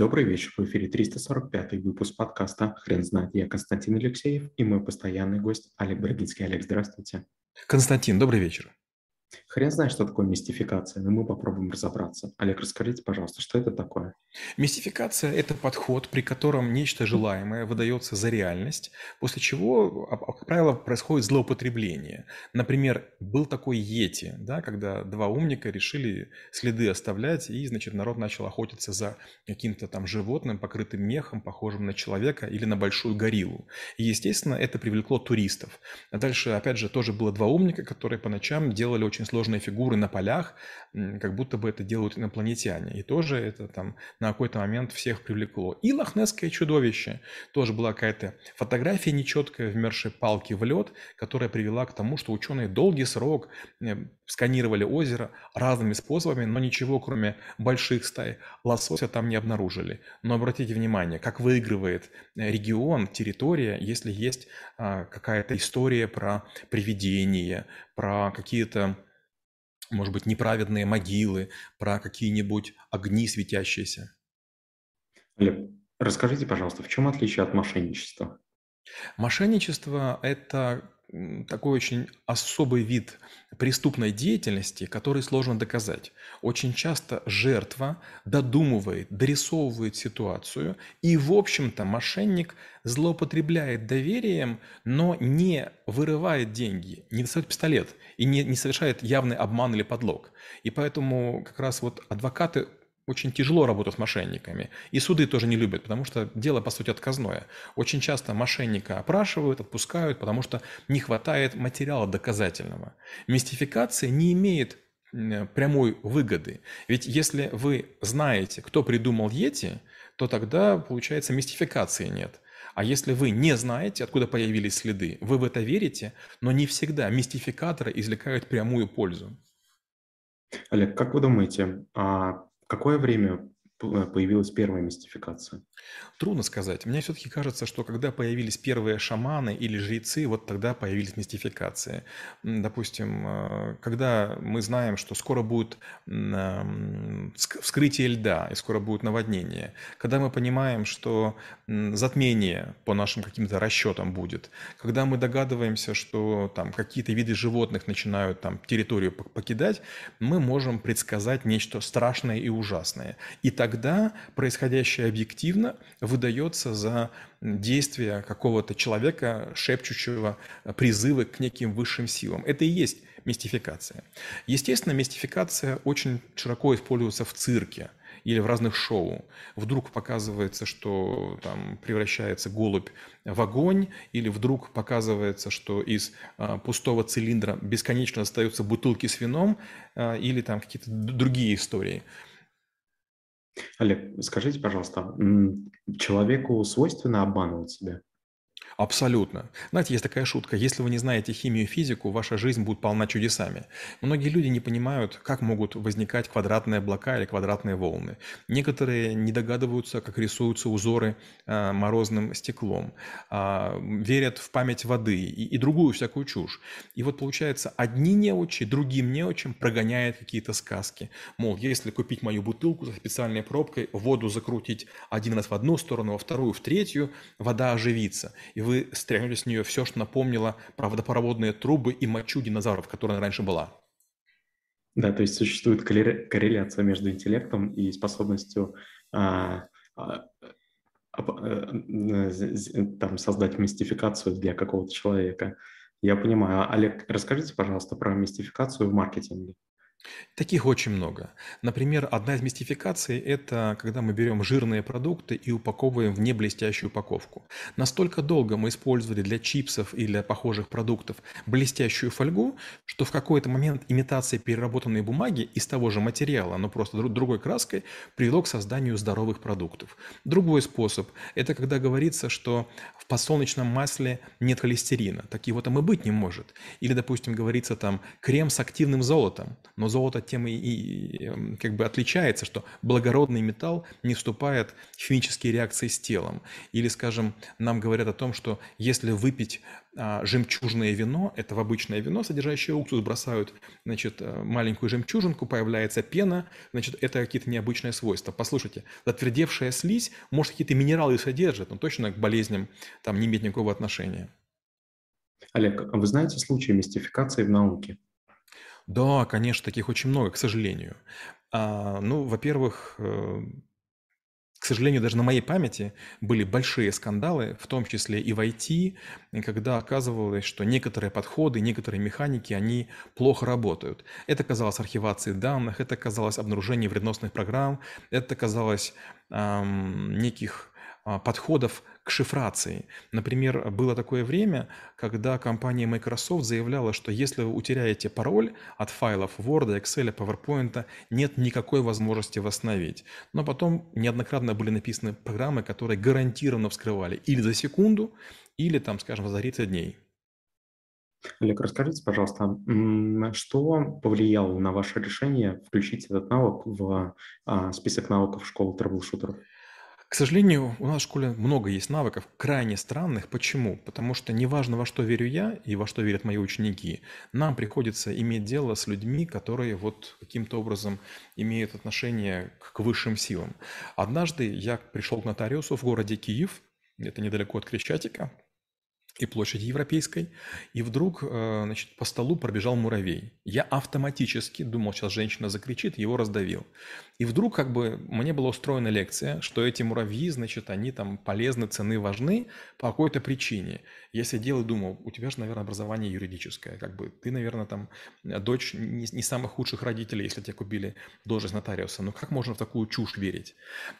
Добрый вечер, в эфире 345 выпуск подкаста «Хрен знает». Я Константин Алексеев и мой постоянный гость Олег Брагинский. Олег, здравствуйте. Константин, добрый вечер. Хрен знает, что такое мистификация, но мы попробуем разобраться. Олег, расскажите, пожалуйста, что это такое? Мистификация – это подход, при котором нечто желаемое выдается за реальность, после чего, а, а, как правило, происходит злоупотребление. Например, был такой Йети, да, когда два умника решили следы оставлять, и, значит, народ начал охотиться за каким-то там животным, покрытым мехом, похожим на человека или на большую гориллу. И, естественно, это привлекло туристов. А дальше, опять же, тоже было два умника, которые по ночам делали очень сложные фигуры на полях, как будто бы это делают инопланетяне. И тоже это там на какой-то момент всех привлекло. И лохнесское чудовище. Тоже была какая-то фотография нечеткая, вмершей палки в лед, которая привела к тому, что ученые долгий срок э, сканировали озеро разными способами, но ничего, кроме больших стай лосося, там не обнаружили. Но обратите внимание, как выигрывает э, регион, территория, если есть а, какая-то история про привидения, про какие-то может быть, неправедные могилы, про какие-нибудь огни светящиеся. Олег, расскажите, пожалуйста, в чем отличие от мошенничества? Мошенничество – это такой очень особый вид преступной деятельности, который сложно доказать. Очень часто жертва додумывает, дорисовывает ситуацию, и, в общем-то, мошенник злоупотребляет доверием, но не вырывает деньги, не достает пистолет и не, не совершает явный обман или подлог. И поэтому как раз вот адвокаты очень тяжело работать с мошенниками. И суды тоже не любят, потому что дело, по сути, отказное. Очень часто мошенника опрашивают, отпускают, потому что не хватает материала доказательного. Мистификация не имеет прямой выгоды. Ведь если вы знаете, кто придумал Йети, то тогда, получается, мистификации нет. А если вы не знаете, откуда появились следы, вы в это верите, но не всегда мистификаторы извлекают прямую пользу. Олег, как вы думаете, а какое время появилась первая мистификация? Трудно сказать. Мне все-таки кажется, что когда появились первые шаманы или жрецы, вот тогда появились мистификации. Допустим, э, когда мы знаем, что скоро будет вскрытие льда и скоро будет наводнение, когда мы понимаем, что затмение по нашим каким-то расчетам будет, когда мы догадываемся, что там какие-то виды животных начинают там территорию покидать, мы можем предсказать нечто страшное и ужасное. И так тогда происходящее объективно выдается за действие какого-то человека, шепчущего призывы к неким высшим силам. Это и есть мистификация. Естественно, мистификация очень широко используется в цирке или в разных шоу. Вдруг показывается, что там превращается голубь в огонь, или вдруг показывается, что из а, пустого цилиндра бесконечно остаются бутылки с вином, а, или там какие-то другие истории. Олег, скажите, пожалуйста, человеку свойственно обманывать себя? Абсолютно. Знаете, есть такая шутка. Если вы не знаете химию и физику, ваша жизнь будет полна чудесами. Многие люди не понимают, как могут возникать квадратные облака или квадратные волны. Некоторые не догадываются, как рисуются узоры э, морозным стеклом. Э, верят в память воды и, и другую всякую чушь. И вот получается, одни неучи, другим неучим прогоняют какие-то сказки. Мол, если купить мою бутылку со специальной пробкой, воду закрутить один раз в одну сторону, во вторую, в третью, вода оживится. И вы вы стряхнули с нее все, что напомнило про водопроводные трубы и мочу динозавров, которая раньше была. Да, то есть существует корреляция между интеллектом и способностью а, а, а, там, создать мистификацию для какого-то человека. Я понимаю. Олег, расскажите, пожалуйста, про мистификацию в маркетинге. Таких очень много. Например, одна из мистификаций– это когда мы берем жирные продукты и упаковываем в неблестящую упаковку. Настолько долго мы использовали для чипсов или для похожих продуктов блестящую фольгу, что в какой-то момент имитация переработанной бумаги из того же материала, но просто другой краской, привело к созданию здоровых продуктов. Другой способ – это когда говорится, что в подсолнечном масле нет холестерина. Такие вот там и быть не может. Или, допустим, говорится там крем с активным золотом, но золото тем и, и эм, как бы отличается, что благородный металл не вступает в химические реакции с телом. Или, скажем, нам говорят о том, что если выпить а, жемчужное вино, это в обычное вино, содержащее уксус, бросают значит, э, маленькую жемчужинку, появляется пена, значит, это какие-то необычные свойства. Послушайте, затвердевшая слизь, может, какие-то минералы содержит, но точно к болезням там не имеет никакого отношения. Олег, а вы знаете случаи мистификации в науке? Да, конечно, таких очень много, к сожалению. А, ну, во-первых, э, к сожалению, даже на моей памяти были большие скандалы, в том числе и в IT, когда оказывалось, что некоторые подходы, некоторые механики, они плохо работают. Это казалось архивацией данных, это казалось обнаружением вредносных программ, это казалось эм, неких а, подходов шифрации. Например, было такое время, когда компания Microsoft заявляла, что если вы утеряете пароль от файлов Word, Excel, PowerPoint, нет никакой возможности восстановить. Но потом неоднократно были написаны программы, которые гарантированно вскрывали или за секунду, или там, скажем, за 30 дней. Олег, расскажите, пожалуйста, что повлияло на ваше решение включить этот навык в а, список навыков школы трэблшутеров? К сожалению, у нас в школе много есть навыков, крайне странных. Почему? Потому что неважно, во что верю я и во что верят мои ученики, нам приходится иметь дело с людьми, которые вот каким-то образом имеют отношение к высшим силам. Однажды я пришел к нотариусу в городе Киев, это недалеко от Крещатика, и площади Европейской, и вдруг, э, значит, по столу пробежал муравей. Я автоматически думал, сейчас женщина закричит, его раздавил. И вдруг как бы мне была устроена лекция, что эти муравьи, значит, они там полезны, цены, важны по какой-то причине. Я сидел и думал, у тебя же, наверное, образование юридическое, как бы ты, наверное, там дочь не, не самых худших родителей, если тебе купили должность нотариуса. Ну как можно в такую чушь верить?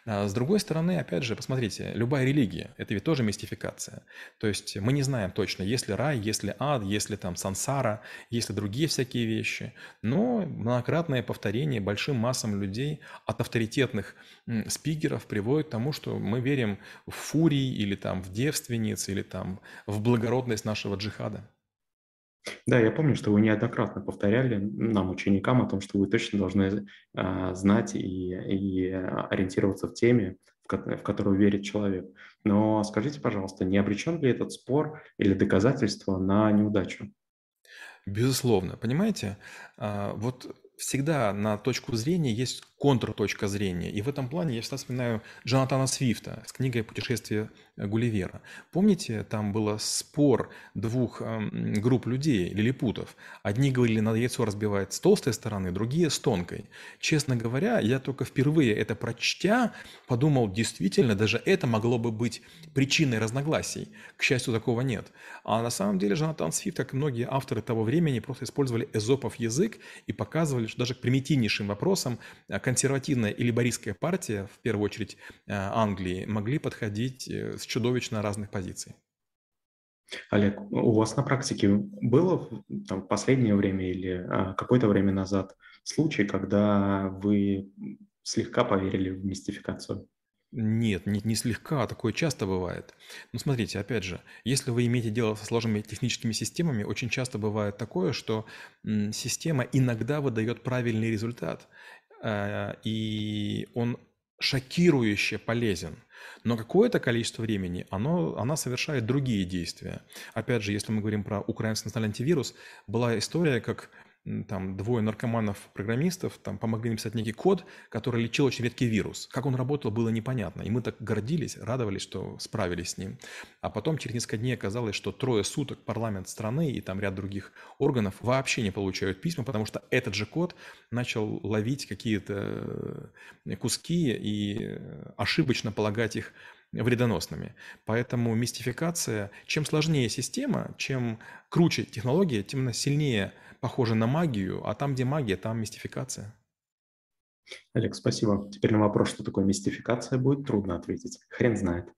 А с другой стороны, опять же, посмотрите, любая религия, это ведь тоже мистификация. То есть мы не знаем точно, есть ли рай, есть ли ад, есть ли там сансара, есть ли другие всякие вещи. Но многократное повторение большим массам людей от авторитетных спикеров приводит к тому, что мы верим в фурий или там в девственниц или там в благородность нашего джихада. Да, я помню, что вы неоднократно повторяли нам, ученикам, о том, что вы точно должны э, знать и, и ориентироваться в теме, в, ко- в которую верит человек. Но скажите, пожалуйста, не обречен ли этот спор или доказательство на неудачу? Безусловно, понимаете, а, вот всегда на точку зрения есть контрточка зрения. И в этом плане я всегда вспоминаю Джонатана Свифта с книгой «Путешествие Гулливера». Помните, там был спор двух эм, групп людей, лилипутов. Одни говорили, надо яйцо разбивать с толстой стороны, другие с тонкой. Честно говоря, я только впервые это прочтя подумал, действительно, даже это могло бы быть причиной разногласий. К счастью, такого нет. А на самом деле Джонатан Свифт, как и многие авторы того времени, просто использовали эзопов язык и показывали, что даже к примитивнейшим вопросам э, консервативная и либористская партия, в первую очередь э, Англии, могли подходить э, с чудовищно разных позиций. Олег, у вас на практике было там, в последнее время или а, какое-то время назад случай, когда вы слегка поверили в мистификацию? Нет, не, не слегка, а такое часто бывает. Но смотрите, опять же, если вы имеете дело со сложными техническими системами, очень часто бывает такое, что система иногда выдает правильный результат, э, и он шокирующе полезен. Но какое-то количество времени оно, она совершает другие действия. Опять же, если мы говорим про украинский национальный антивирус, была история, как там двое наркоманов-программистов там помогли написать некий код, который лечил очень редкий вирус. Как он работал, было непонятно. И мы так гордились, радовались, что справились с ним. А потом через несколько дней оказалось, что трое суток парламент страны и там ряд других органов вообще не получают письма, потому что этот же код начал ловить какие-то э, куски и э, ошибочно полагать их вредоносными. Поэтому мистификация, чем сложнее система, чем круче технология, тем сильнее похоже на магию, а там, где магия, там мистификация. Олег, спасибо. Теперь на вопрос, что такое мистификация, будет трудно ответить. Хрен знает.